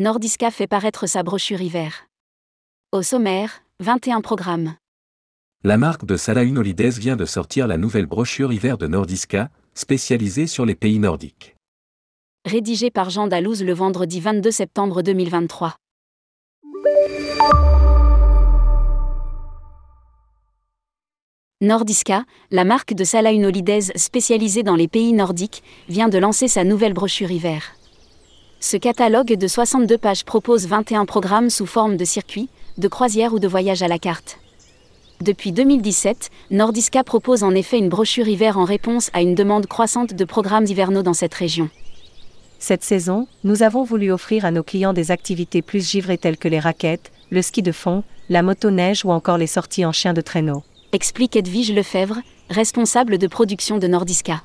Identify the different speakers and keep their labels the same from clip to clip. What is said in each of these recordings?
Speaker 1: Nordiska fait paraître sa brochure hiver. Au sommaire, 21 programmes.
Speaker 2: La marque de Holidays vient de sortir la nouvelle brochure hiver de Nordiska, spécialisée sur les pays nordiques.
Speaker 1: Rédigé par Jean Dalouse le vendredi 22 septembre 2023. Nordiska, la marque de Holidays spécialisée dans les pays nordiques, vient de lancer sa nouvelle brochure hiver. Ce catalogue de 62 pages propose 21 programmes sous forme de circuits, de croisières ou de voyages à la carte. Depuis 2017, Nordiska propose en effet une brochure hiver en réponse à une demande croissante de programmes hivernaux dans cette région.
Speaker 3: Cette saison, nous avons voulu offrir à nos clients des activités plus givrées telles que les raquettes, le ski de fond, la motoneige ou encore les sorties en chien de traîneau.
Speaker 1: Explique Edwige Lefebvre, responsable de production de Nordiska.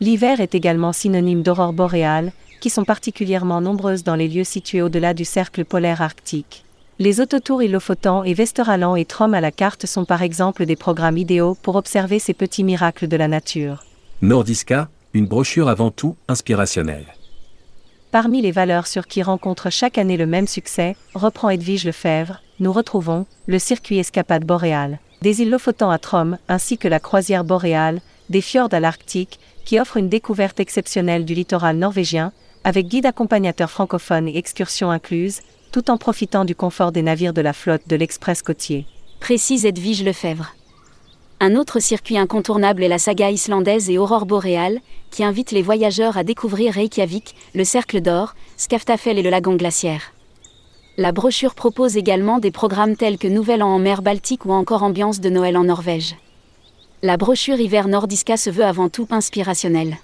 Speaker 3: L'hiver est également synonyme d'aurore boréale, qui sont particulièrement nombreuses dans les lieux situés au-delà du cercle polaire arctique. Les autotours Illofotan et Vesteralan et Trom à la carte sont par exemple des programmes idéaux pour observer ces petits miracles de la nature.
Speaker 2: Nordiska, une brochure avant tout inspirationnelle.
Speaker 3: Parmi les valeurs sur qui rencontre chaque année le même succès, reprend Edwige Lefebvre, nous retrouvons le circuit escapade boréale, des îles Lofoten à Trom, ainsi que la croisière boréale, des fjords à l'Arctique, qui offre une découverte exceptionnelle du littoral norvégien, avec guide accompagnateur francophone et excursions incluses, tout en profitant du confort des navires de la flotte de l'Express côtier.
Speaker 1: Précise Edwige Lefebvre. Un autre circuit incontournable est la saga islandaise et Aurore boréale, qui invite les voyageurs à découvrir Reykjavik, le Cercle d'Or, Skaftafell et le lagon glaciaire. La brochure propose également des programmes tels que Nouvel An en mer Baltique ou encore Ambiance de Noël en Norvège. La brochure hiver Nordiska se veut avant tout inspirationnelle.